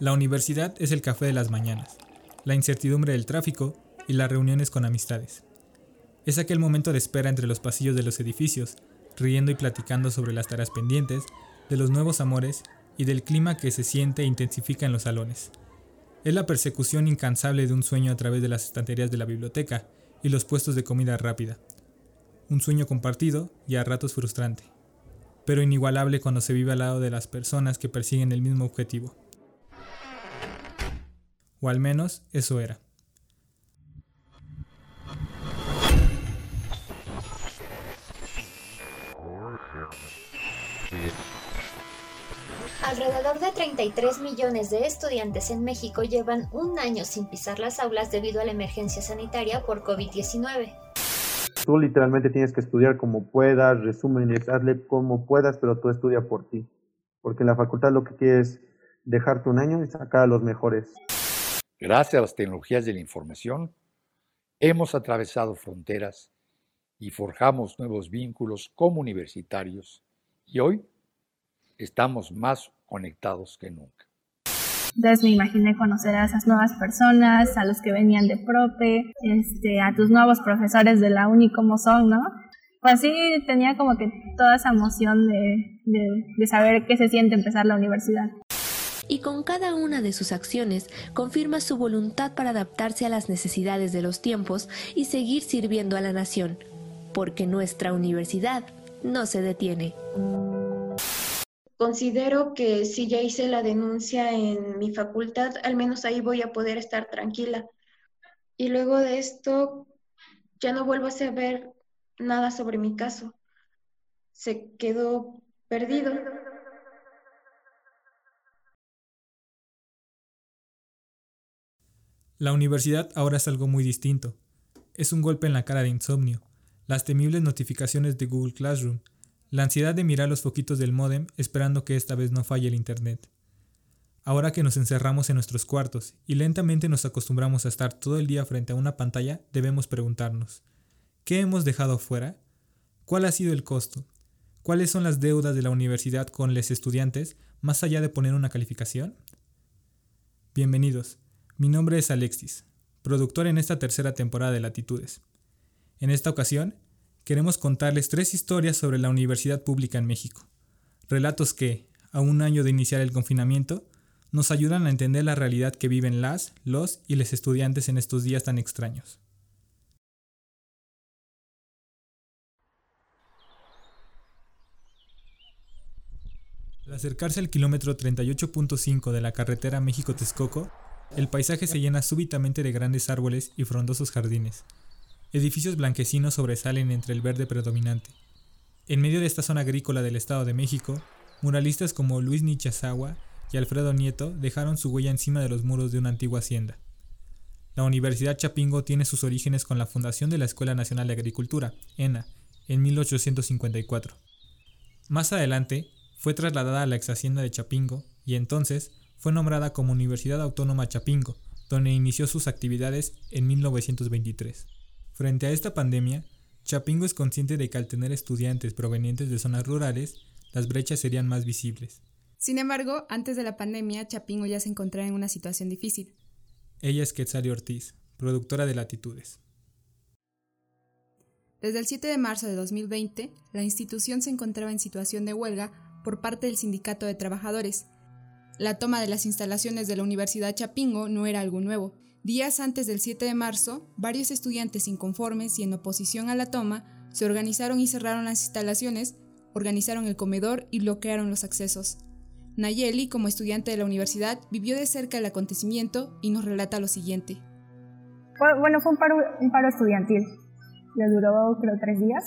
La universidad es el café de las mañanas, la incertidumbre del tráfico y las reuniones con amistades. Es aquel momento de espera entre los pasillos de los edificios, riendo y platicando sobre las tareas pendientes, de los nuevos amores y del clima que se siente e intensifica en los salones. Es la persecución incansable de un sueño a través de las estanterías de la biblioteca y los puestos de comida rápida. Un sueño compartido y a ratos frustrante, pero inigualable cuando se vive al lado de las personas que persiguen el mismo objetivo. O al menos eso era. Alrededor de 33 millones de estudiantes en México llevan un año sin pisar las aulas debido a la emergencia sanitaria por COVID-19. Tú literalmente tienes que estudiar como puedas, resúmenes, hazle como puedas, pero tú estudia por ti. Porque la facultad lo que quiere es dejarte un año y sacar a los mejores. Gracias a las tecnologías de la información, hemos atravesado fronteras y forjamos nuevos vínculos como universitarios y hoy estamos más conectados que nunca. Entonces me imaginé conocer a esas nuevas personas, a los que venían de prope, este, a tus nuevos profesores de la uni como son, ¿no? Pues sí, tenía como que toda esa emoción de, de, de saber qué se siente empezar la universidad y con cada una de sus acciones confirma su voluntad para adaptarse a las necesidades de los tiempos y seguir sirviendo a la nación, porque nuestra universidad no se detiene considero que si ya hice la denuncia en mi facultad, al menos ahí voy a poder estar tranquila. Y luego de esto, ya no vuelvo a saber nada sobre mi caso. Se quedó perdido. La universidad ahora es algo muy distinto. Es un golpe en la cara de insomnio, las temibles notificaciones de Google Classroom, la ansiedad de mirar los foquitos del modem esperando que esta vez no falle el Internet. Ahora que nos encerramos en nuestros cuartos y lentamente nos acostumbramos a estar todo el día frente a una pantalla, debemos preguntarnos, ¿qué hemos dejado fuera? ¿Cuál ha sido el costo? ¿Cuáles son las deudas de la universidad con los estudiantes más allá de poner una calificación? Bienvenidos, mi nombre es Alexis, productor en esta tercera temporada de Latitudes. En esta ocasión queremos contarles tres historias sobre la universidad pública en México. Relatos que, a un año de iniciar el confinamiento, nos ayudan a entender la realidad que viven las, los y los estudiantes en estos días tan extraños. Al acercarse al kilómetro 38.5 de la carretera México-Texcoco, el paisaje se llena súbitamente de grandes árboles y frondosos jardines, Edificios blanquecinos sobresalen entre el verde predominante. En medio de esta zona agrícola del Estado de México, muralistas como Luis Nichazawa y Alfredo Nieto dejaron su huella encima de los muros de una antigua hacienda. La Universidad Chapingo tiene sus orígenes con la fundación de la Escuela Nacional de Agricultura, ENA, en 1854. Más adelante, fue trasladada a la ex hacienda de Chapingo y entonces fue nombrada como Universidad Autónoma Chapingo, donde inició sus actividades en 1923. Frente a esta pandemia, Chapingo es consciente de que al tener estudiantes provenientes de zonas rurales, las brechas serían más visibles. Sin embargo, antes de la pandemia, Chapingo ya se encontraba en una situación difícil. Ella es Quetzali Ortiz, productora de Latitudes. Desde el 7 de marzo de 2020, la institución se encontraba en situación de huelga por parte del Sindicato de Trabajadores. La toma de las instalaciones de la Universidad Chapingo no era algo nuevo. Días antes del 7 de marzo, varios estudiantes inconformes y en oposición a la toma se organizaron y cerraron las instalaciones, organizaron el comedor y bloquearon los accesos. Nayeli, como estudiante de la universidad, vivió de cerca el acontecimiento y nos relata lo siguiente. Bueno, fue un paro, estudiantil. Le duró, creo, tres días.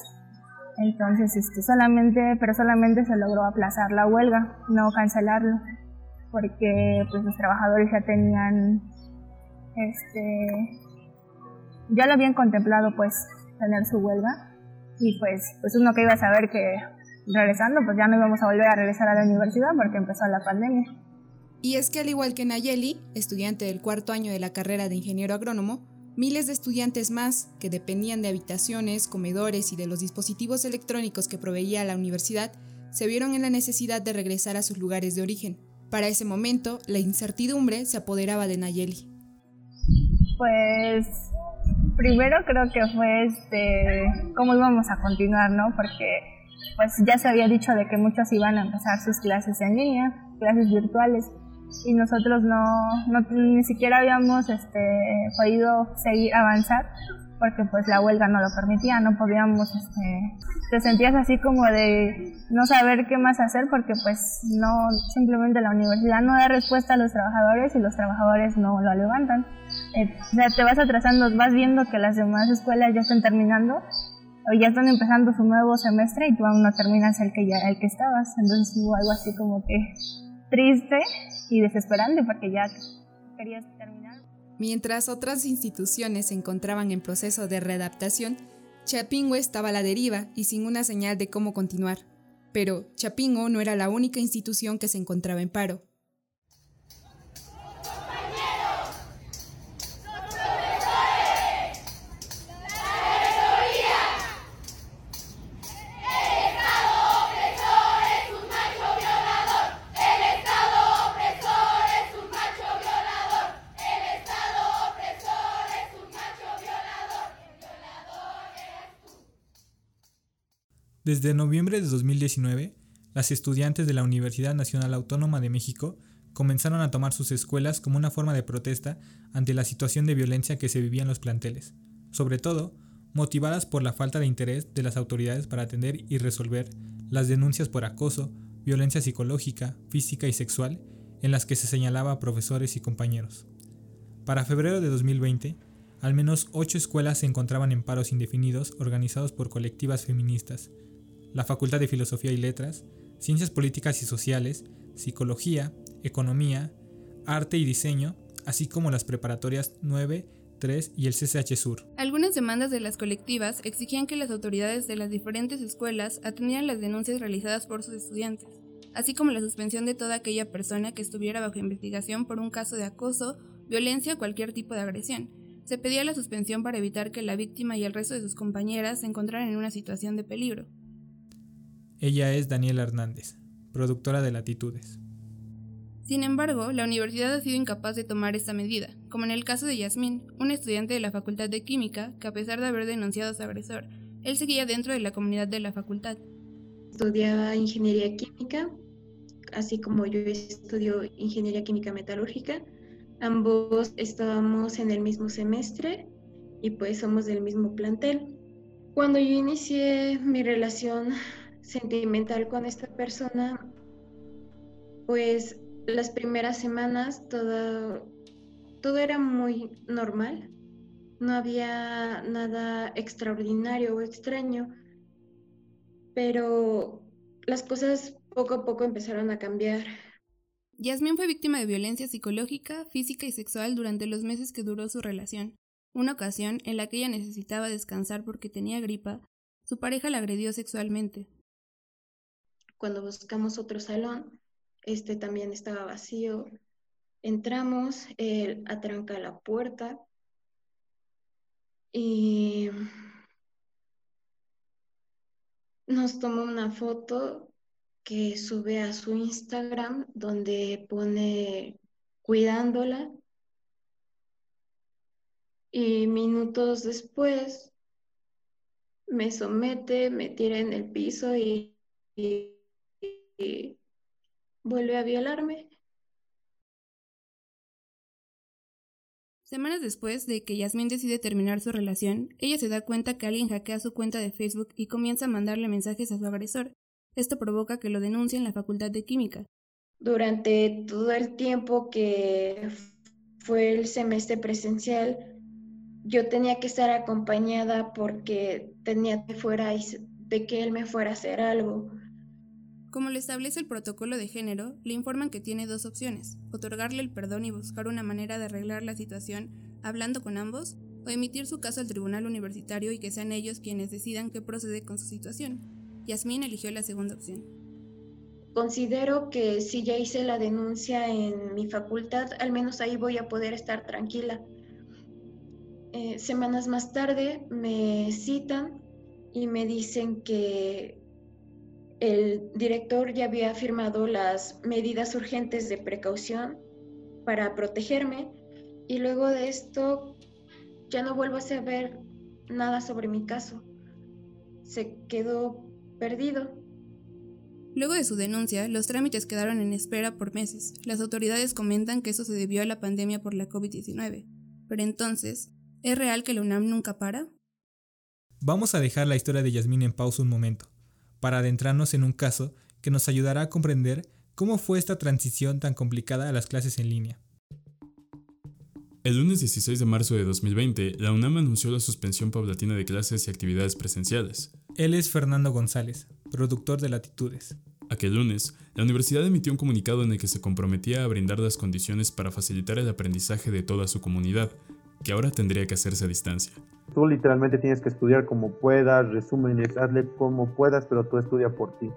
Entonces, este, solamente, pero solamente se logró aplazar la huelga, no cancelarlo, porque pues, los trabajadores ya tenían este, ya lo habían contemplado pues tener su huelga y pues, pues uno que iba a saber que regresando pues ya no íbamos a volver a regresar a la universidad porque empezó la pandemia. Y es que al igual que Nayeli, estudiante del cuarto año de la carrera de ingeniero agrónomo, miles de estudiantes más que dependían de habitaciones, comedores y de los dispositivos electrónicos que proveía la universidad se vieron en la necesidad de regresar a sus lugares de origen. Para ese momento, la incertidumbre se apoderaba de Nayeli. Pues primero creo que fue este cómo íbamos a continuar, ¿no? Porque pues ya se había dicho de que muchos iban a empezar sus clases en línea, clases virtuales y nosotros no, no ni siquiera habíamos este podido seguir avanzar porque pues la huelga no lo permitía, no podíamos, este, te sentías así como de no saber qué más hacer porque pues no, simplemente la universidad no da respuesta a los trabajadores y los trabajadores no lo levantan. Eh, o sea, te vas atrasando, vas viendo que las demás escuelas ya están terminando o ya están empezando su nuevo semestre y tú aún no terminas el que ya, el que estabas, entonces hubo algo así como que triste y desesperante porque ya querías terminar. Mientras otras instituciones se encontraban en proceso de readaptación, Chapingo estaba a la deriva y sin una señal de cómo continuar. Pero Chapingo no era la única institución que se encontraba en paro. Desde noviembre de 2019, las estudiantes de la Universidad Nacional Autónoma de México comenzaron a tomar sus escuelas como una forma de protesta ante la situación de violencia que se vivía en los planteles, sobre todo motivadas por la falta de interés de las autoridades para atender y resolver las denuncias por acoso, violencia psicológica, física y sexual en las que se señalaba a profesores y compañeros. Para febrero de 2020, al menos ocho escuelas se encontraban en paros indefinidos organizados por colectivas feministas, la Facultad de Filosofía y Letras, Ciencias Políticas y Sociales, Psicología, Economía, Arte y Diseño, así como las preparatorias 9, 3 y el CCH Sur. Algunas demandas de las colectivas exigían que las autoridades de las diferentes escuelas atendieran las denuncias realizadas por sus estudiantes, así como la suspensión de toda aquella persona que estuviera bajo investigación por un caso de acoso, violencia o cualquier tipo de agresión. Se pedía la suspensión para evitar que la víctima y el resto de sus compañeras se encontraran en una situación de peligro. Ella es Daniela Hernández, productora de Latitudes. Sin embargo, la universidad ha sido incapaz de tomar esta medida, como en el caso de Yasmín, un estudiante de la Facultad de Química que a pesar de haber denunciado a su agresor, él seguía dentro de la comunidad de la facultad. Estudiaba ingeniería química, así como yo estudio ingeniería química metalúrgica. Ambos estábamos en el mismo semestre y pues somos del mismo plantel. Cuando yo inicié mi relación sentimental con esta persona, pues las primeras semanas todo, todo era muy normal, no había nada extraordinario o extraño, pero las cosas poco a poco empezaron a cambiar. Yasmín fue víctima de violencia psicológica, física y sexual durante los meses que duró su relación. Una ocasión en la que ella necesitaba descansar porque tenía gripa, su pareja la agredió sexualmente. Cuando buscamos otro salón, este también estaba vacío. Entramos, él atranca la puerta y nos toma una foto que sube a su Instagram donde pone cuidándola y minutos después me somete, me tira en el piso y, vuelve a violarme. Semanas después de que Yasmín decide terminar su relación, ella se da cuenta que alguien hackea su cuenta de Facebook y comienza a mandarle mensajes a su agresor. Esto provoca que lo denuncie en la Facultad de Química. Durante todo el tiempo que fue el semestre presencial, yo tenía que estar acompañada porque tenía que fuera de que él me fuera a hacer algo. Como le establece el protocolo de género, le informan que tiene dos opciones, otorgarle el perdón y buscar una manera de arreglar la situación hablando con ambos, o emitir su caso al tribunal universitario y que sean ellos quienes decidan qué procede con su situación. Yasmín eligió la segunda opción. Considero que si ya hice la denuncia en mi facultad, al menos ahí voy a poder estar tranquila. Eh, semanas más tarde me citan y me dicen que el director ya había firmado las medidas urgentes de precaución para protegerme y luego de esto ya no vuelvo a saber nada sobre mi caso. Se quedó perdido. Luego de su denuncia, los trámites quedaron en espera por meses. Las autoridades comentan que eso se debió a la pandemia por la COVID-19. Pero entonces, ¿es real que la UNAM nunca para? Vamos a dejar la historia de Yasmín en pausa un momento, para adentrarnos en un caso que nos ayudará a comprender cómo fue esta transición tan complicada a las clases en línea. El lunes 16 de marzo de 2020, la UNAM anunció la suspensión paulatina de clases y actividades presenciales. Él es Fernando González, productor de Latitudes. Aquel lunes, la universidad emitió un comunicado en el que se comprometía a brindar las condiciones para facilitar el aprendizaje de toda su comunidad, que ahora tendría que hacerse a distancia. Tú literalmente tienes que estudiar como puedas, resúmenes, hazle como puedas, pero tú estudia por ti.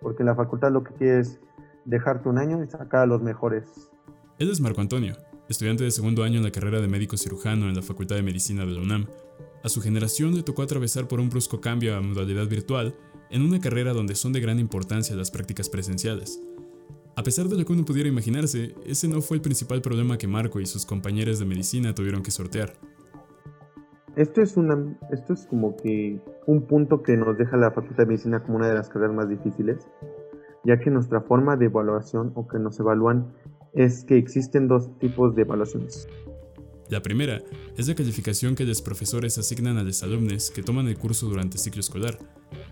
Porque la facultad lo que quiere es dejarte un año y sacar a los mejores. Él es Marco Antonio, estudiante de segundo año en la carrera de médico cirujano en la Facultad de Medicina de la UNAM. A su generación le tocó atravesar por un brusco cambio a modalidad virtual en una carrera donde son de gran importancia las prácticas presenciales. A pesar de lo que uno pudiera imaginarse, ese no fue el principal problema que Marco y sus compañeros de medicina tuvieron que sortear. Esto es, esto es como que un punto que nos deja la Facultad de Medicina como una de las carreras más difíciles, ya que nuestra forma de evaluación o que nos evalúan es que existen dos tipos de evaluaciones. La primera es la calificación que los profesores asignan a los alumnos que toman el curso durante el ciclo escolar.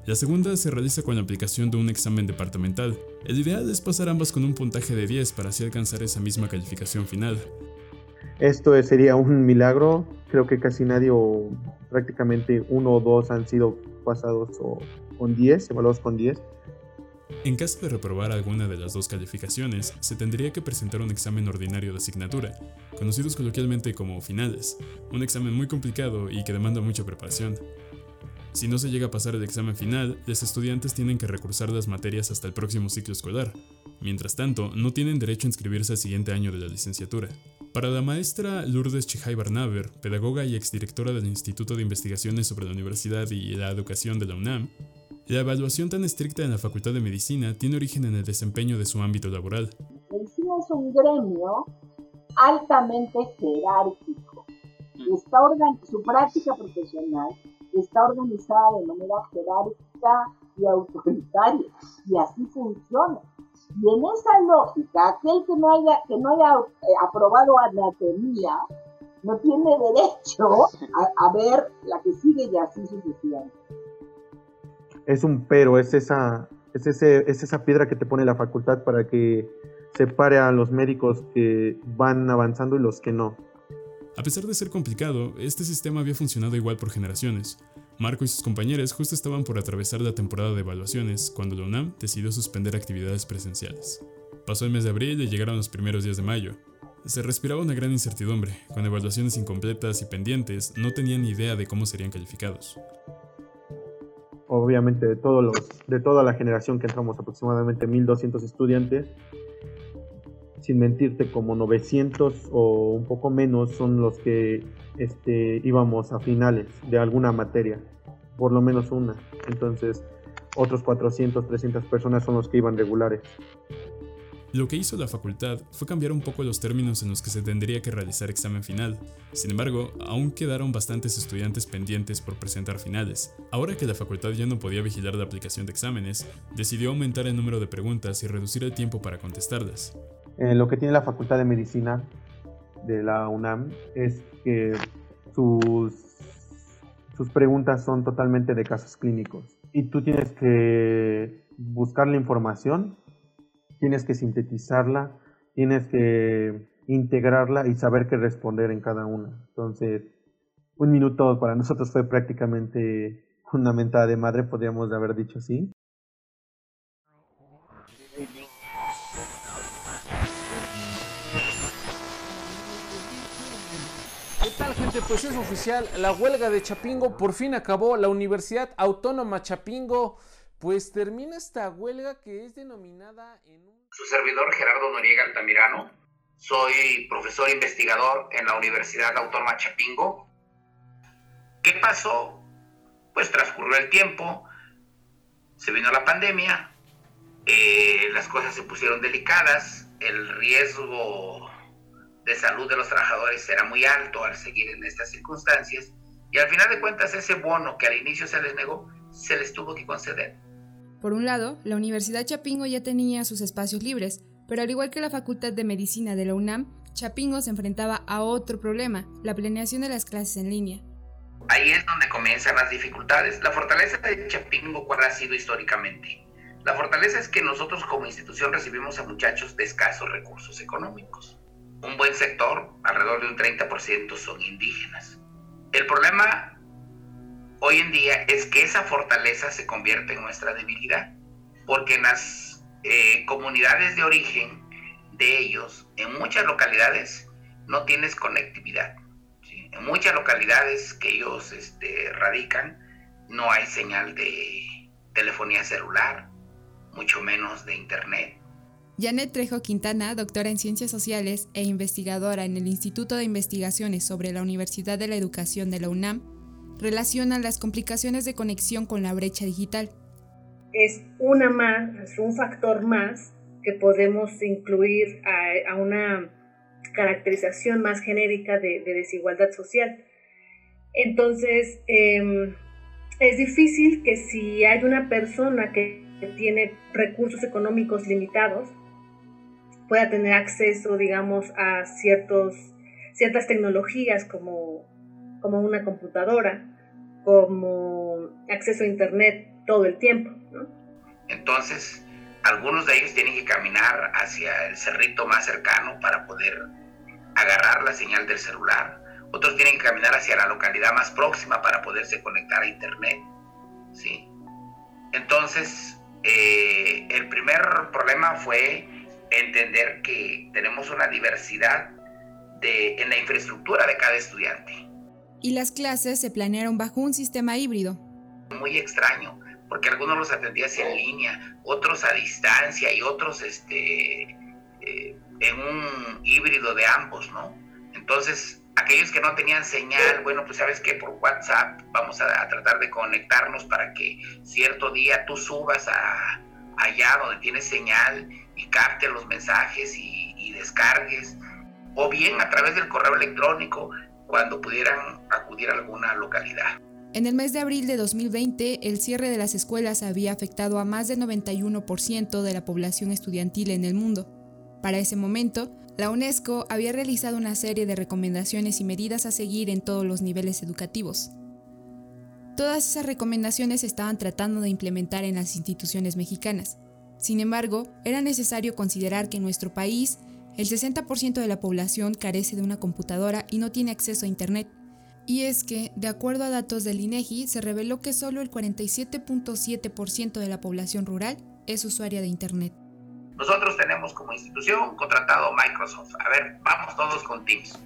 La segunda se realiza con la aplicación de un examen departamental. El ideal es pasar ambas con un puntaje de 10 para así alcanzar esa misma calificación final. Esto sería un milagro. Creo que casi nadie prácticamente uno o dos han sido pasados o con 10, evaluados con 10. En caso de reprobar alguna de las dos calificaciones, se tendría que presentar un examen ordinario de asignatura, conocidos coloquialmente como finales, un examen muy complicado y que demanda mucha preparación. Si no se llega a pasar el examen final, los estudiantes tienen que recursar las materias hasta el próximo ciclo escolar. Mientras tanto, no tienen derecho a inscribirse al siguiente año de la licenciatura. Para la maestra Lourdes Chihai Barnaver, pedagoga y exdirectora del Instituto de Investigaciones sobre la Universidad y la Educación de la UNAM, la evaluación tan estricta en la Facultad de Medicina tiene origen en el desempeño de su ámbito laboral. Medicina es un gremio altamente jerárquico. Su práctica profesional está organizada de manera jerárquica y autoritaria, y así funciona. Y en esa lógica, aquel que no haya, que no haya eh, aprobado anatomía no tiene derecho a, a ver la que sigue y así sucesivamente es un pero, es esa, es, ese, es esa piedra que te pone la facultad para que separe a los médicos que van avanzando y los que no. A pesar de ser complicado, este sistema había funcionado igual por generaciones. Marco y sus compañeros justo estaban por atravesar la temporada de evaluaciones cuando la UNAM decidió suspender actividades presenciales. Pasó el mes de abril y llegaron los primeros días de mayo. Se respiraba una gran incertidumbre, con evaluaciones incompletas y pendientes, no tenían idea de cómo serían calificados obviamente de, todos los, de toda la generación que entramos, aproximadamente 1200 estudiantes, sin mentirte, como 900 o un poco menos son los que este, íbamos a finales de alguna materia, por lo menos una. Entonces, otros 400, 300 personas son los que iban regulares. Lo que hizo la facultad fue cambiar un poco los términos en los que se tendría que realizar examen final. Sin embargo, aún quedaron bastantes estudiantes pendientes por presentar finales. Ahora que la facultad ya no podía vigilar la aplicación de exámenes, decidió aumentar el número de preguntas y reducir el tiempo para contestarlas. Eh, lo que tiene la Facultad de Medicina de la UNAM es que sus, sus preguntas son totalmente de casos clínicos y tú tienes que buscar la información tienes que sintetizarla, tienes que integrarla y saber qué responder en cada una. Entonces, un minuto para nosotros fue prácticamente una mentada de madre, podríamos haber dicho así. Pues es oficial, la huelga de Chapingo por fin acabó. La Universidad Autónoma Chapingo pues termina esta huelga que es denominada en un... Su servidor Gerardo Noriega Altamirano, soy profesor investigador en la Universidad Autónoma Chapingo. ¿Qué pasó? Pues transcurrió el tiempo, Se vino la pandemia, eh, las cosas se pusieron delicadas, el riesgo de salud de los trabajadores era muy alto al seguir en estas circunstancias y al final de cuentas ese bono que al inicio se les negó, se les tuvo que conceder. Por un lado, la Universidad Chapingo ya tenía sus espacios libres, pero al igual que la Facultad de Medicina de la UNAM, Chapingo se enfrentaba a otro problema, la planeación de las clases en línea. Ahí es donde comienzan las dificultades. La fortaleza de Chapingo, ¿cuál ha sido históricamente? La fortaleza es que nosotros como institución recibimos a muchachos de escasos recursos económicos. Un buen sector, alrededor de un 30%, son indígenas. El problema hoy en día es que esa fortaleza se convierte en nuestra debilidad, porque en las eh, comunidades de origen de ellos, en muchas localidades, no tienes conectividad. En muchas localidades que ellos este, radican, no hay señal de telefonía celular, mucho menos de Internet. Janet Trejo Quintana, doctora en Ciencias Sociales e investigadora en el Instituto de Investigaciones sobre la Universidad de la Educación de la UNAM, relaciona las complicaciones de conexión con la brecha digital. Es una más, es un factor más que podemos incluir a, una caracterización más genérica de, desigualdad social. Entonces, em, es difícil que si hay una persona que tiene recursos económicos limitados, pueda tener acceso, digamos, a ciertos, ciertas tecnologías como, como una computadora, como acceso a Internet todo el tiempo. Entonces, algunos de ellos tienen que caminar hacia el cerrito más cercano para poder agarrar la señal del celular. Otros tienen que caminar hacia la localidad más próxima para poderse conectar a Internet. ¿sí? Entonces, eh, el primer problema fue entender que tenemos una diversidad de, en la infraestructura de cada estudiante. Y las clases se planearon bajo un sistema híbrido. Muy extraño, porque algunos los atendías en línea, otros a distancia y otros este, eh, en un híbrido de ambos, ¿no? Entonces, aquellos que no tenían señal, bueno, pues sabes que por WhatsApp vamos a, tratar de conectarnos para que cierto día tú subas a, allá donde tienes señal y los mensajes y, descargues, o bien a través del correo electrónico cuando pudieran acudir a alguna localidad. En el mes de abril de 2020, el cierre de las escuelas había afectado a más del 91% de la población estudiantil en el mundo. Para ese momento, la UNESCO había realizado una serie de recomendaciones y medidas a seguir en todos los niveles educativos. Todas esas recomendaciones estaban tratando de implementar en las instituciones mexicanas. Sin embargo, era necesario considerar que en nuestro país el 60% de la población carece de una computadora y no tiene acceso a Internet. Y es que, de acuerdo a datos del INEGI, se reveló que solo el 47.7% de la población rural es usuaria de Internet. Nosotros tenemos como institución contratado Microsoft. A ver, vamos todos con Teams.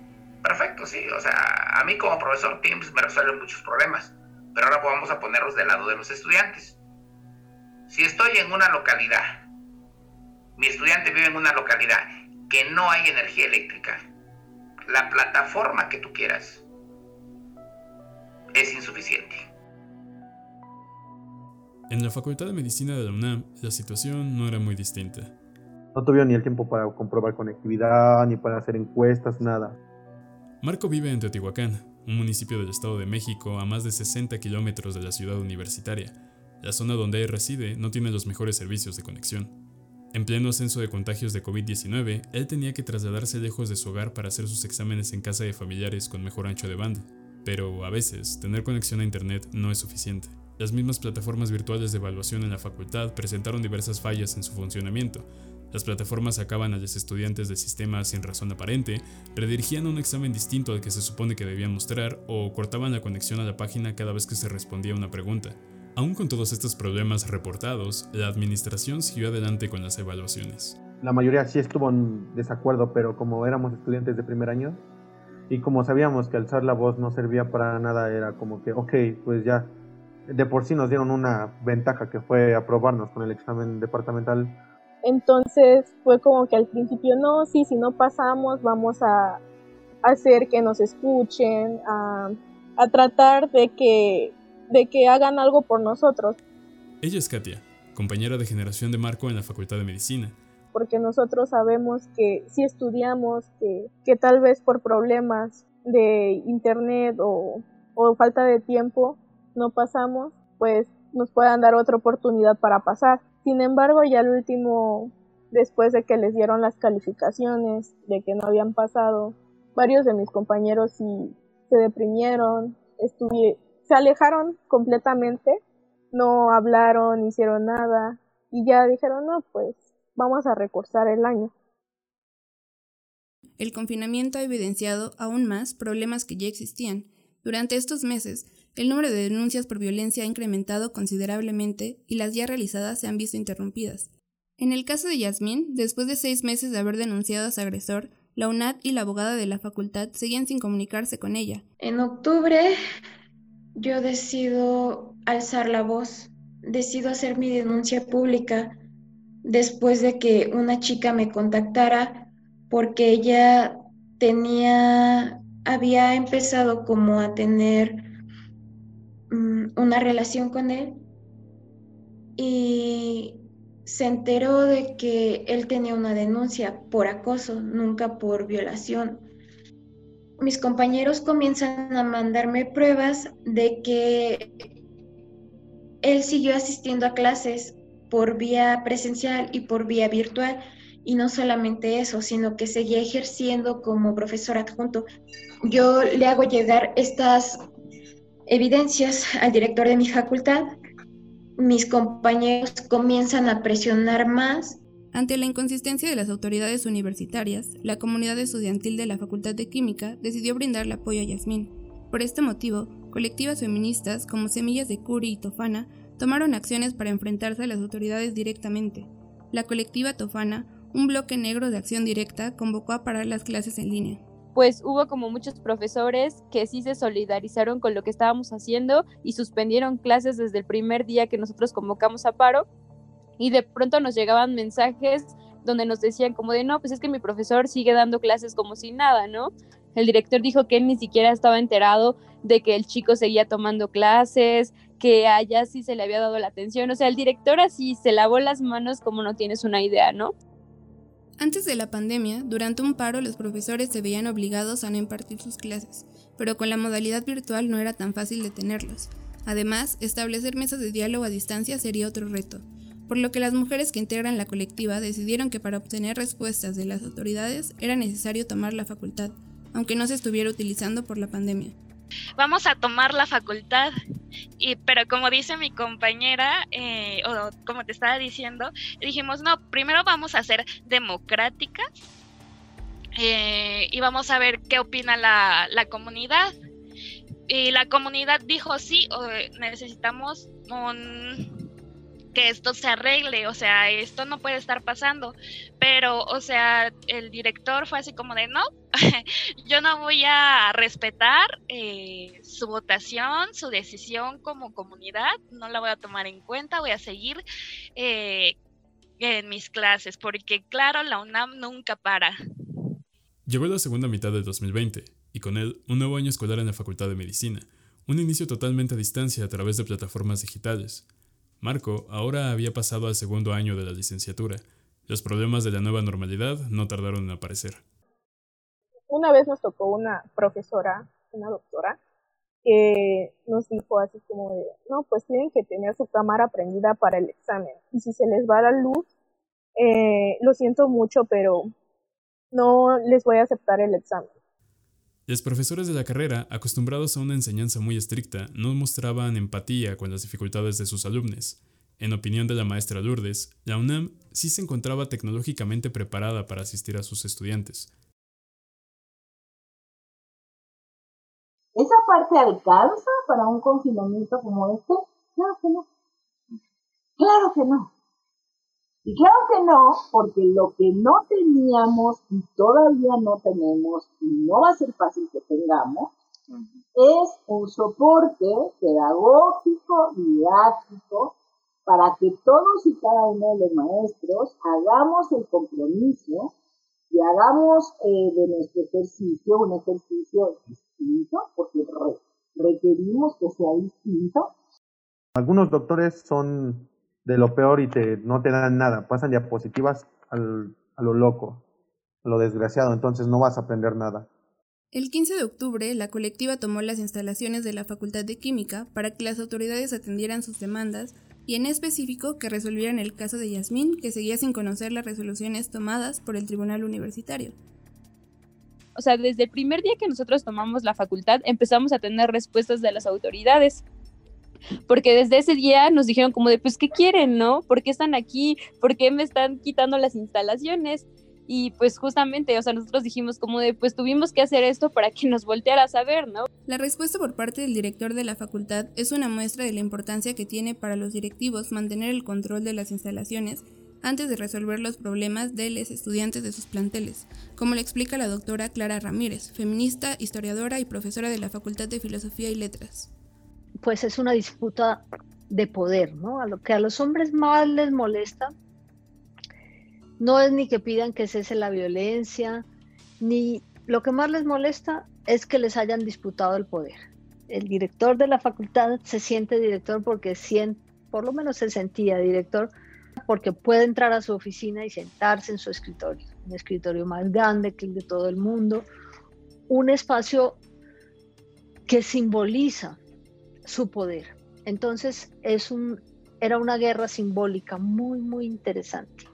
Perfecto, sí. O sea, a mí como profesor Teams me resuelve muchos problemas. Pero ahora vamos a ponerlos del lado de los estudiantes. Si estoy en una localidad, mi estudiante vive en una localidad que no hay energía eléctrica, la plataforma que tú quieras es insuficiente. En la Facultad de Medicina de la UNAM, la situación no era muy distinta. No tuvieron ni el tiempo para comprobar conectividad, ni para hacer encuestas, nada. Marco vive en Teotihuacán, un municipio del Estado de México a más de 60 kilómetros de la ciudad universitaria. La zona donde él reside no tiene los mejores servicios de conexión. En pleno ascenso de contagios de COVID-19, él tenía que trasladarse lejos de su hogar para hacer sus exámenes en casa de familiares con mejor ancho de banda. Pero a veces, tener conexión a Internet no es suficiente. Las mismas plataformas virtuales de evaluación en la facultad presentaron diversas fallas en su funcionamiento, las plataformas sacaban a los estudiantes del sistema sin razón aparente, redirigían un examen distinto al que se supone que debían mostrar o cortaban la conexión a la página cada vez que se respondía una pregunta. Aún con todos estos problemas reportados, la administración siguió adelante con las evaluaciones. La mayoría sí estuvo en desacuerdo, pero como éramos estudiantes de primer año y como sabíamos que alzar la voz no servía para nada, era como que, ok, pues ya, de por sí nos dieron una ventaja que fue aprobarnos con el examen departamental entonces fue como que al principio no, sí, si no pasamos vamos a hacer que nos escuchen, a, tratar de que, de que hagan algo por nosotros. Ella es Katia, compañera de generación de Marco en la Facultad de Medicina. Porque nosotros sabemos que si estudiamos, que, que tal vez por problemas de internet o, o falta de tiempo no pasamos, pues nos puedan dar otra oportunidad para pasar. Sin embargo, ya el último, después de que les dieron las calificaciones, de que no habían pasado, varios de mis compañeros sí se deprimieron, se alejaron completamente, no hablaron, hicieron nada y ya dijeron, no, pues vamos a recursar el año. El confinamiento ha evidenciado aún más problemas que ya existían. Durante estos meses, el número de denuncias por violencia ha incrementado considerablemente y las ya realizadas se han visto interrumpidas. En el caso de Yasmín, después de seis meses de haber denunciado a su agresor, la UNAD y la abogada de la facultad seguían sin comunicarse con ella. En octubre yo decido alzar la voz, decido hacer mi denuncia pública después de que una chica me contactara porque ella tenía, había empezado como a tener Mm, una relación con él y se enteró de que él tenía una denuncia por acoso, nunca por violación. Mis compañeros comienzan a mandarme pruebas de que él siguió asistiendo a clases por vía presencial y por vía virtual. Y no solamente eso, sino que seguía ejerciendo como profesor adjunto. Yo le hago llegar estas evidencias al director de mi facultad, mis compañeros comienzan a presionar más. Ante la inconsistencia de las autoridades universitarias, la comunidad estudiantil de la Facultad de Química decidió brindarle apoyo a Yasmín. Por este motivo, colectivas feministas como Semillas de Curi y Tofana tomaron acciones para enfrentarse a las autoridades directamente. La colectiva Tofana, un bloque negro de acción directa, convocó a parar las clases en línea pues hubo como muchos profesores que sí se solidarizaron con lo que estábamos haciendo y suspendieron clases desde el primer día que nosotros convocamos a paro y de pronto nos llegaban mensajes donde nos decían como de no, pues es que mi profesor sigue dando clases como si nada, ¿no? El director dijo que él ni siquiera estaba enterado de que el chico seguía tomando clases, que allá sí se le había dado la atención, o sea, el director así se lavó las manos como no tienes una idea, ¿no? Antes de la pandemia, durante un paro los profesores se veían obligados a no impartir sus clases, pero con la modalidad virtual no era tan fácil detenerlos. Además, establecer mesas de diálogo a distancia sería otro reto, por lo que las mujeres que integran la colectiva decidieron que para obtener respuestas de las autoridades era necesario tomar la facultad, aunque no se estuviera utilizando por la pandemia vamos a tomar la facultad. Y, pero como dice mi compañera, eh, o como te estaba diciendo, dijimos, no, primero vamos a ser democráticas eh, y vamos a ver qué opina la, la comunidad. Y la comunidad dijo, sí, necesitamos un que esto se arregle, o sea, esto no puede estar pasando. Pero, o sea, el director fue así como de, no, yo no voy a respetar eh, su votación, su decisión como comunidad, no la voy a tomar en cuenta, voy a seguir eh, en mis clases, porque claro, la UNAM nunca para. Llegó la segunda mitad del 2020 y con él un nuevo año escolar en la Facultad de Medicina, un inicio totalmente a distancia a través de plataformas digitales. Marco ahora había pasado al segundo año de la licenciatura. Los problemas de la nueva normalidad no tardaron en aparecer. Una vez nos tocó una profesora, una doctora, que nos dijo así como de, no, pues tienen que tener su cámara prendida para el examen. Y si se les va la luz, eh, lo siento mucho, pero no les voy a aceptar el examen. Los profesores de la carrera, acostumbrados a una enseñanza muy estricta, no mostraban empatía con las dificultades de sus alumnos. En opinión de la maestra Lourdes, la UNAM sí se encontraba tecnológicamente preparada para asistir a sus estudiantes. ¿Esa parte alcanza para un confinamiento como este? Claro que no. Claro que no. Y claro que no, porque lo que no teníamos y todavía no tenemos y no va a ser fácil que tengamos, es un soporte pedagógico, didáctico, para que todos y cada uno de los maestros hagamos el compromiso y hagamos eh, de nuestro ejercicio un ejercicio distinto, porque requerimos que sea distinto. Algunos doctores son de lo peor y te, no te dan nada, pasan diapositivas al, a lo loco, a lo desgraciado, entonces no vas a aprender nada. El 15 de octubre, la colectiva tomó las instalaciones de la Facultad de Química para que las autoridades atendieran sus demandas y en específico que resolvieran el caso de Yasmín, que seguía sin conocer las resoluciones tomadas por el Tribunal Universitario. O sea, desde el primer día que nosotros tomamos la facultad empezamos a tener respuestas de las autoridades. Porque desde ese día nos dijeron como de, pues, ¿qué quieren, no? ¿Por qué están aquí? ¿Por qué me están quitando las instalaciones? Y pues justamente, o sea, nosotros dijimos como de, pues tuvimos que hacer esto para que nos volteara a saber, ¿no? La respuesta por parte del director de la facultad es una muestra de la importancia que tiene para los directivos mantener el control de las instalaciones antes de resolver los problemas de los estudiantes de sus planteles, como le explica la doctora Clara Ramírez, feminista, historiadora y profesora de la Facultad de Filosofía y Letras. Pues es una disputa de poder, ¿no? A lo que a los hombres más les molesta no es ni que pidan que cese la violencia, ni lo que más les molesta es que les hayan disputado el poder. El director de la facultad se siente director porque siente, por lo menos se sentía director porque puede entrar a su oficina y sentarse en su escritorio, un escritorio más grande que el de todo el mundo, un espacio que simboliza su poder. Entonces es un, era una guerra simbólica muy, muy interesante.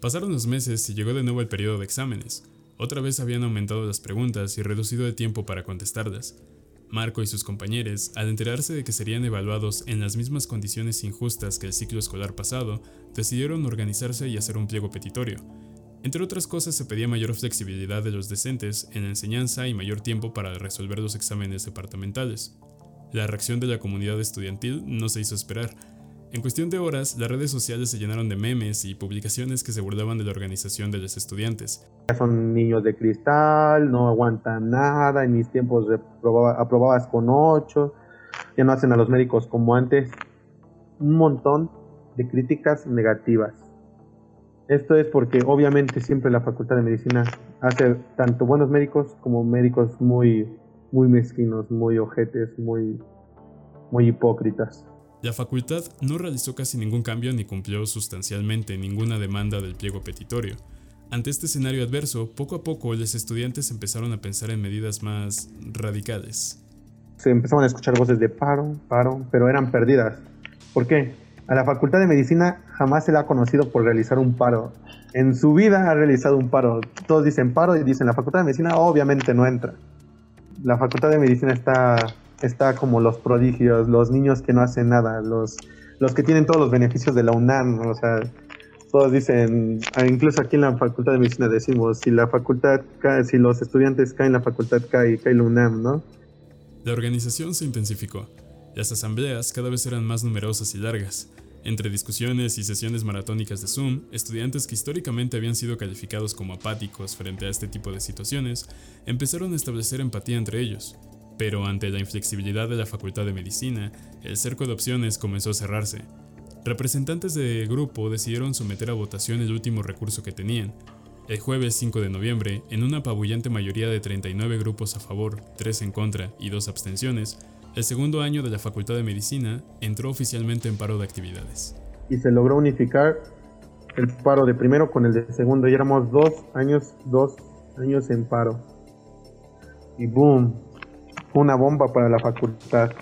Pasaron los meses y llegó de nuevo el periodo de exámenes. Otra vez habían aumentado las preguntas y reducido de tiempo para contestarlas. Marco y sus compañeros, al enterarse de que serían evaluados en las mismas condiciones injustas que el ciclo escolar pasado, decidieron organizarse y hacer un pliego petitorio. Entre otras cosas, se pedía mayor flexibilidad de los decentes en la enseñanza y mayor tiempo para resolver los exámenes departamentales. La reacción de la comunidad estudiantil no se hizo esperar, en cuestión de horas, las redes sociales se llenaron de memes y publicaciones que se burlaban de la organización de los estudiantes. Son niños de cristal, no aguantan nada, en mis tiempos aprobabas con 8, ya no hacen a los médicos como antes. Un montón de críticas negativas. Esto es porque obviamente siempre la Facultad de Medicina hace tanto buenos médicos como médicos muy, muy mezquinos, muy ojetes, muy, muy hipócritas. La facultad no realizó casi ningún cambio ni cumplió sustancialmente ninguna demanda del pliego petitorio. Ante este escenario adverso, poco a poco los estudiantes empezaron a pensar en medidas más radicales. Se empezaban a escuchar voces de paro, paro, pero eran perdidas. ¿Por qué? A la Facultad de Medicina jamás se le ha conocido por realizar un paro. En su vida ha realizado un paro. Todos dicen paro y dicen la Facultad de Medicina obviamente no entra. La Facultad de Medicina está está como los prodigios, los niños que no hacen nada, los, los que tienen todos los beneficios de la UNAM, o sea, todos dicen, ah, incluso aquí en la Facultad de Medicina decimos, si la facultad si los estudiantes caen, la facultad cae, cae la UNAM, ¿no? La organización se intensificó. Las asambleas cada vez eran más numerosas y largas. Entre discusiones y sesiones maratónicas de Zoom, estudiantes que históricamente habían sido calificados como apáticos frente a este tipo de situaciones, empezaron a establecer empatía entre ellos, pero ante la inflexibilidad de la Facultad de Medicina, el cerco de opciones comenzó a cerrarse. Representantes de grupo decidieron someter a votación el último recurso que tenían. El jueves 5 de noviembre, en una apabullante mayoría de 39 grupos a favor, 3 en contra y 2 abstenciones, el segundo año de la Facultad de Medicina entró oficialmente en paro de actividades. Y se logró unificar el paro de primero con el de segundo y éramos dos años, dos años en paro. Y boom, una bomba para la facultad.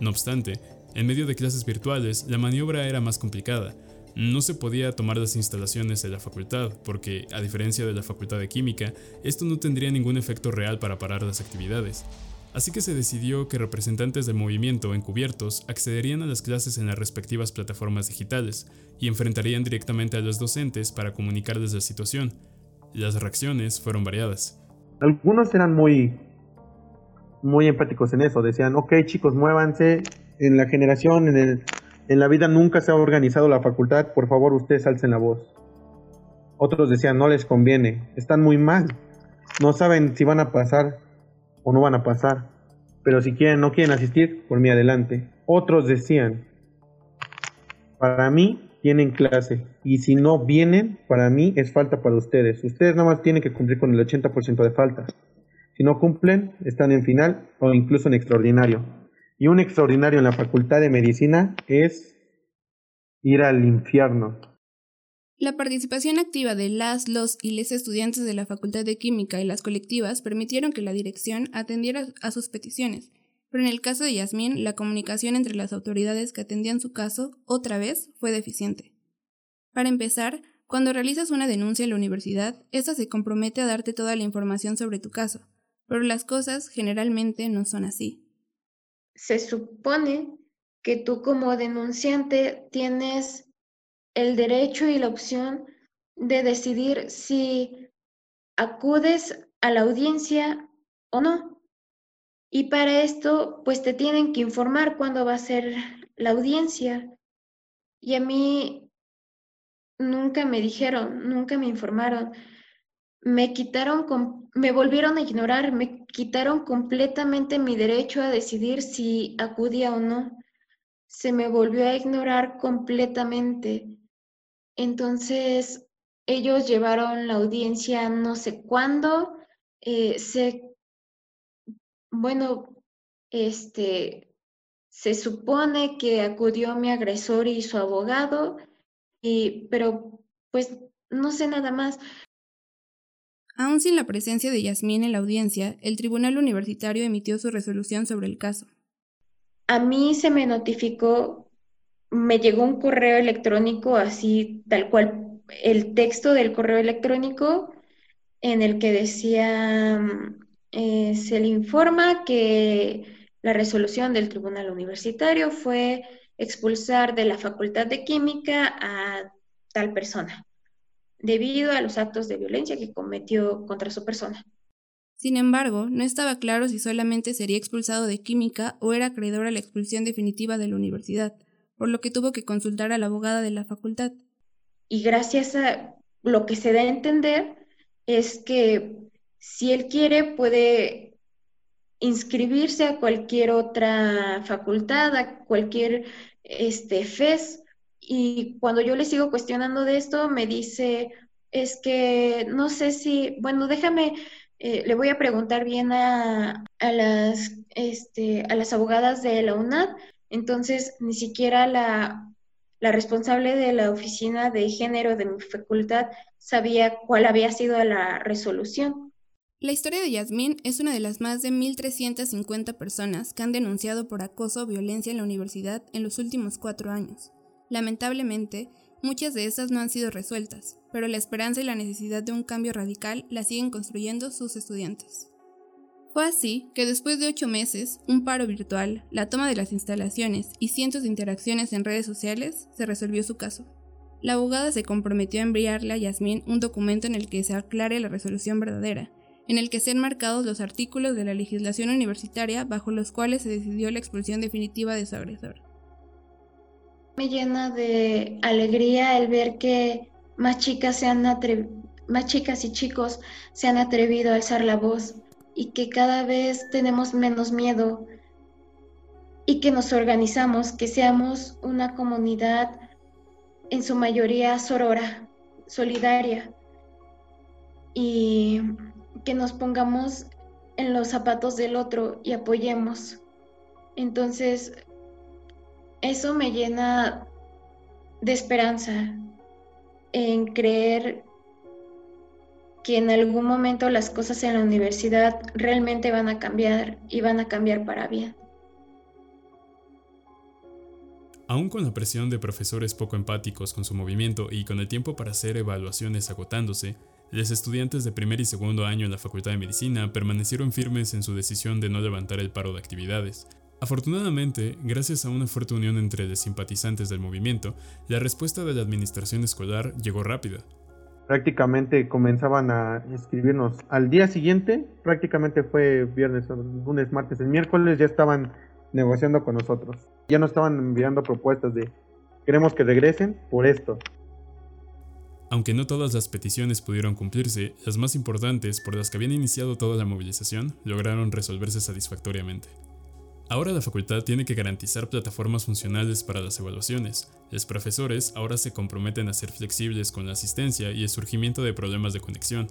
No obstante, en medio de clases virtuales, la maniobra era más complicada. No se podía tomar las instalaciones de la facultad, porque, a diferencia de la facultad de química, esto no tendría ningún efecto real para parar las actividades. Así que se decidió que representantes del movimiento encubiertos accederían a las clases en las respectivas plataformas digitales y enfrentarían directamente a los docentes para comunicarles la situación. Las reacciones fueron variadas. Algunos eran muy muy empáticos en eso. Decían, ok chicos, muévanse. En la generación, en, el, en la vida nunca se ha organizado la facultad. Por favor, ustedes alcen la voz. Otros decían, no les conviene. Están muy mal. No saben si van a pasar o no van a pasar. Pero si quieren, no quieren asistir, por mí adelante. Otros decían, para mí tienen clase. Y si no vienen, para mí es falta para ustedes. Ustedes nada más tienen que cumplir con el 80% de falta. Si no cumplen, están en final o incluso en extraordinario. Y un extraordinario en la Facultad de Medicina es ir al infierno. La participación activa de las, los y les estudiantes de la Facultad de Química y las colectivas permitieron que la dirección atendiera a sus peticiones, pero en el caso de Yasmín, la comunicación entre las autoridades que atendían su caso, otra vez, fue deficiente. Para empezar, cuando realizas una denuncia en la universidad, esta se compromete a darte toda la información sobre tu caso, pero las cosas generalmente no son así. Se supone que tú como denunciante tienes el derecho y la opción de decidir si acudes a la audiencia o no. Y para esto, pues te tienen que informar cuándo va a ser la audiencia. Y a mí nunca me dijeron, nunca me informaron. Me quitaron, me volvieron a ignorar, me quitaron completamente mi derecho a decidir si acudía o no. Se me volvió a ignorar completamente. Entonces, ellos llevaron la audiencia no sé cuándo, eh, se, bueno, este, se supone que acudió mi agresor y su abogado, y, pero pues no sé nada más. Aún sin la presencia de Yasmín en la audiencia, el Tribunal Universitario emitió su resolución sobre el caso. A mí se me notificó me llegó un correo electrónico así, tal cual, el texto del correo electrónico en el que decía, eh, se le informa que la resolución del Tribunal Universitario fue expulsar de la Facultad de Química a tal persona, debido a los actos de violencia que cometió contra su persona. Sin embargo, no estaba claro si solamente sería expulsado de química o era acreedor a la expulsión definitiva de la universidad por lo que tuvo que consultar a la abogada de la facultad. Y gracias a lo que se da a entender es que si él quiere puede inscribirse a cualquier otra facultad, a cualquier este, FES, y cuando yo le sigo cuestionando de esto, me dice, es que no sé si, bueno, déjame, eh, le voy a preguntar bien a, a, las, este, a las abogadas de la UNAD entonces, ni siquiera la, responsable de la oficina de género de mi facultad sabía cuál había sido la resolución. La historia de Yasmín es una de las más de 1.350 personas que han denunciado por acoso o violencia en la universidad en los últimos cuatro años. Lamentablemente, muchas de estas no han sido resueltas, pero la esperanza y la necesidad de un cambio radical la siguen construyendo sus estudiantes. Fue así que después de ocho meses, un paro virtual, la toma de las instalaciones y cientos de interacciones en redes sociales, se resolvió su caso. La abogada se comprometió a enviarle a Yasmín un documento en el que se aclare la resolución verdadera, en el que sean marcados los artículos de la legislación universitaria bajo los cuales se decidió la expulsión definitiva de su agresor. Me llena de alegría el ver que más chicas, se han más chicas y chicos se han atrevido a alzar la voz y que cada vez tenemos menos miedo y que nos organizamos, que seamos una comunidad en su mayoría sorora, solidaria y que nos pongamos en los zapatos del otro y apoyemos. Entonces, eso me llena de esperanza en creer que en algún momento las cosas en la universidad realmente van a cambiar y van a cambiar para bien. Aún con la presión de profesores poco empáticos con su movimiento y con el tiempo para hacer evaluaciones agotándose, los estudiantes de primer y segundo año en la Facultad de Medicina permanecieron firmes en su decisión de no levantar el paro de actividades. Afortunadamente, gracias a una fuerte unión entre los simpatizantes del movimiento, la respuesta de la administración escolar llegó rápida prácticamente comenzaban a escribirnos al día siguiente, prácticamente fue viernes, lunes, martes, el miércoles ya estaban negociando con nosotros. Ya nos estaban enviando propuestas de queremos que regresen por esto. Aunque no todas las peticiones pudieron cumplirse, las más importantes, por las que habían iniciado toda la movilización, lograron resolverse satisfactoriamente. Ahora la facultad tiene que garantizar plataformas funcionales para las evaluaciones. Los profesores ahora se comprometen a ser flexibles con la asistencia y el surgimiento de problemas de conexión.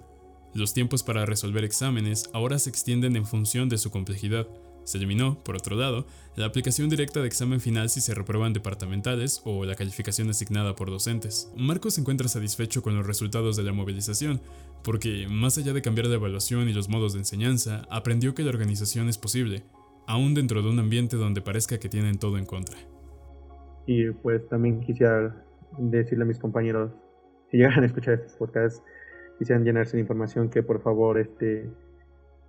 Los tiempos para resolver exámenes ahora se extienden en función de su complejidad. Se eliminó, por otro lado, la aplicación directa de examen final si se reprueban departamentales o la calificación asignada por docentes. Marcos se encuentra satisfecho con los resultados de la movilización, porque, más allá de cambiar la evaluación y los modos de enseñanza, aprendió que la organización es posible, aún dentro de un ambiente donde parezca que tienen todo en contra. Y pues también quisiera decirle a mis compañeros, si llegan a escuchar estos podcasts, quisieran llenarse de información, que por favor este,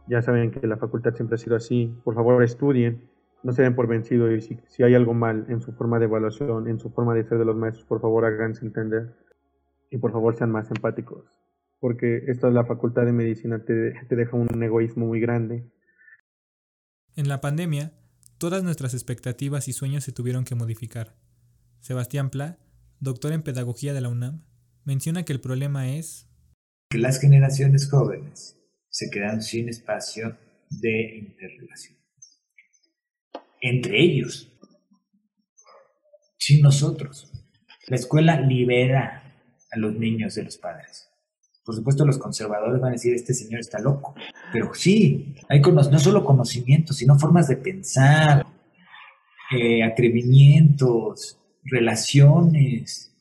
ya saben que la facultad siempre ha sido así. Por favor, estudien, no se den por vencidos y si, hay algo mal en su forma de evaluación, en su forma de ser de los maestros, por favor háganse entender y por favor sean más empáticos. Porque esta es la facultad de medicina, te, te deja un egoísmo muy grande. En la pandemia, todas nuestras expectativas y sueños se tuvieron que modificar. Sebastián Pla, doctor en pedagogía de la UNAM, menciona que el problema es que las generaciones jóvenes se quedan sin espacio de interrelación. Entre ellos, sin nosotros. La escuela libera a los niños de los padres. Por supuesto, los conservadores van a decir, este señor está loco. Pero sí, hay no solo conocimientos, sino formas de pensar, eh, atrevimientos, relaciones,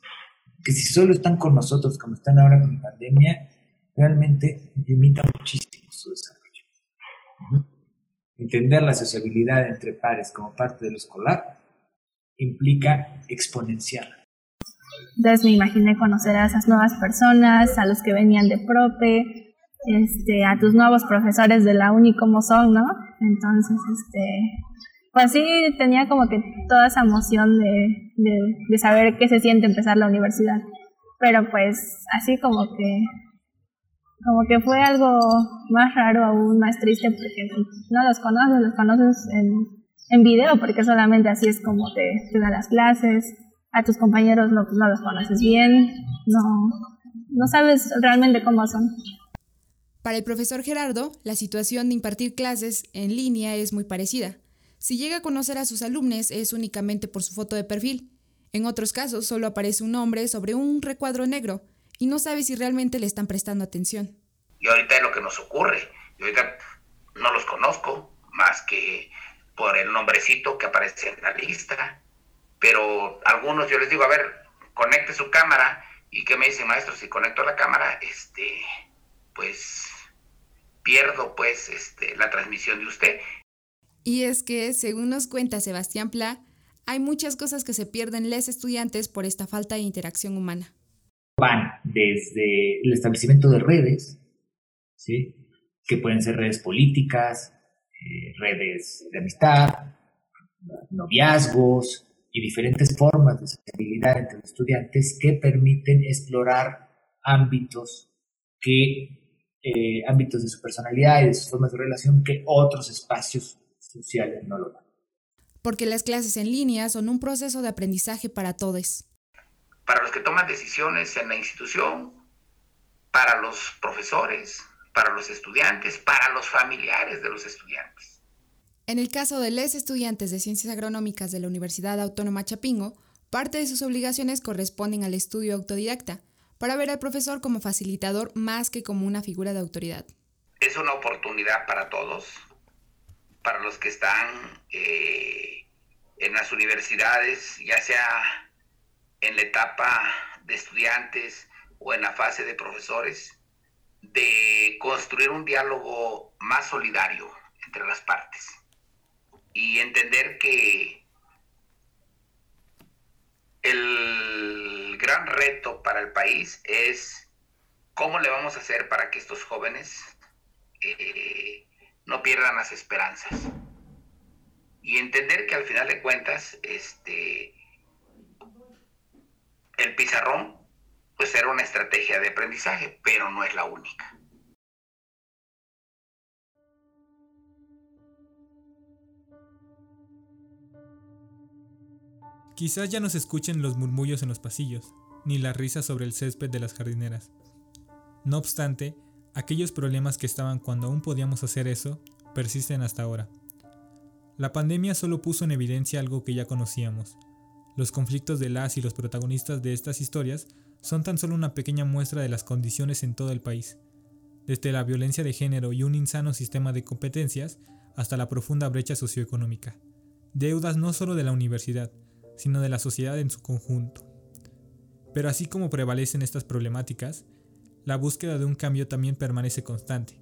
que si solo están con nosotros, como están ahora con la pandemia, realmente limita muchísimo su desarrollo. Entender la sociabilidad entre pares como parte de lo escolar implica exponenciar. Entonces me imaginé conocer a esas nuevas personas, a los que venían de prope, este, a tus nuevos profesores de la uni como son, ¿no? Entonces, este, pues sí, tenía como que toda esa emoción de, de saber qué se siente empezar la universidad. Pero pues así como que como que fue algo más raro, aún más triste, porque no los conoces, los conoces en, en video, porque solamente así es como te, te dan las clases, a tus compañeros no, no los conoces bien, no, no sabes realmente cómo son. Para el profesor Gerardo, la situación de impartir clases en línea es muy parecida. Si llega a conocer a sus alumnos es únicamente por su foto de perfil. En otros casos solo aparece un nombre sobre un recuadro negro, y no sabe si realmente le están prestando atención. Y ahorita es lo que nos ocurre. Yo ahorita no los conozco más que por el nombrecito que aparece en la lista. Pero algunos yo les digo, a ver, conecte su cámara y que me dice, maestro, si conecto la cámara, este, pues pierdo pues este, la transmisión de usted. Y es que, según nos cuenta Sebastián Pla, hay muchas cosas que se pierden los estudiantes por esta falta de interacción humana van desde el establecimiento de redes, ¿sí? que pueden ser redes políticas, eh, redes de amistad, noviazgos y diferentes formas de sociabilidad entre los estudiantes que permiten explorar ámbitos que eh, ámbitos de su personalidad y de sus formas de relación que otros espacios sociales no lo dan. Porque las clases en línea son un proceso de aprendizaje para todos para los que toman decisiones en la institución, para los profesores, para los estudiantes, para los familiares de los estudiantes. En el caso de los estudiantes de Ciencias Agronómicas de la Universidad Autónoma Chapingo, parte de sus obligaciones corresponden al estudio autodidacta, para ver al profesor como facilitador más que como una figura de autoridad. Es una oportunidad para todos, para los que están eh, en las universidades, ya sea en la etapa de estudiantes o en la fase de profesores, de construir un diálogo más solidario entre las partes y entender que el gran reto para el país es cómo le vamos a hacer para que estos jóvenes eh, no pierdan las esperanzas y entender que al final de cuentas este el pizarrón pues era una estrategia de aprendizaje, pero no es la única. Quizás ya no se escuchen los murmullos en los pasillos, ni la risa sobre el césped de las jardineras. No obstante, aquellos problemas que estaban cuando aún podíamos hacer eso persisten hasta ahora. La pandemia solo puso en evidencia algo que ya conocíamos, los conflictos de las y los protagonistas de estas historias son tan solo una pequeña muestra de las condiciones en todo el país, desde la violencia de género y un insano sistema de competencias, hasta la profunda brecha socioeconómica. Deudas no solo de la universidad, sino de la sociedad en su conjunto. Pero así como prevalecen estas problemáticas, la búsqueda de un cambio también permanece constante,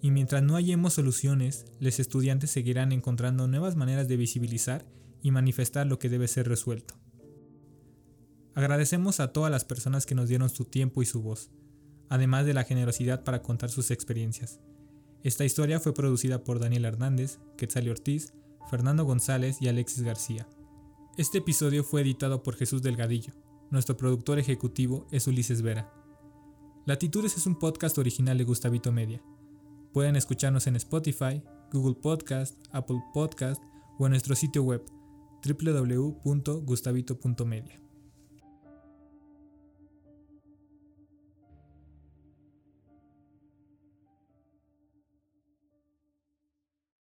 y mientras no hallemos soluciones, los estudiantes seguirán encontrando nuevas maneras de visibilizar y manifestar lo que debe ser resuelto. Agradecemos a todas las personas que nos dieron su tiempo y su voz, además de la generosidad para contar sus experiencias. Esta historia fue producida por Daniel Hernández, Quetzal Ortiz, Fernando González y Alexis García. Este episodio fue editado por Jesús Delgadillo. Nuestro productor ejecutivo es Ulises Vera. Latitudes es un podcast original de Gustavito Media. Pueden escucharnos en Spotify, Google Podcast, Apple Podcast o en nuestro sitio web www.gustavito.media.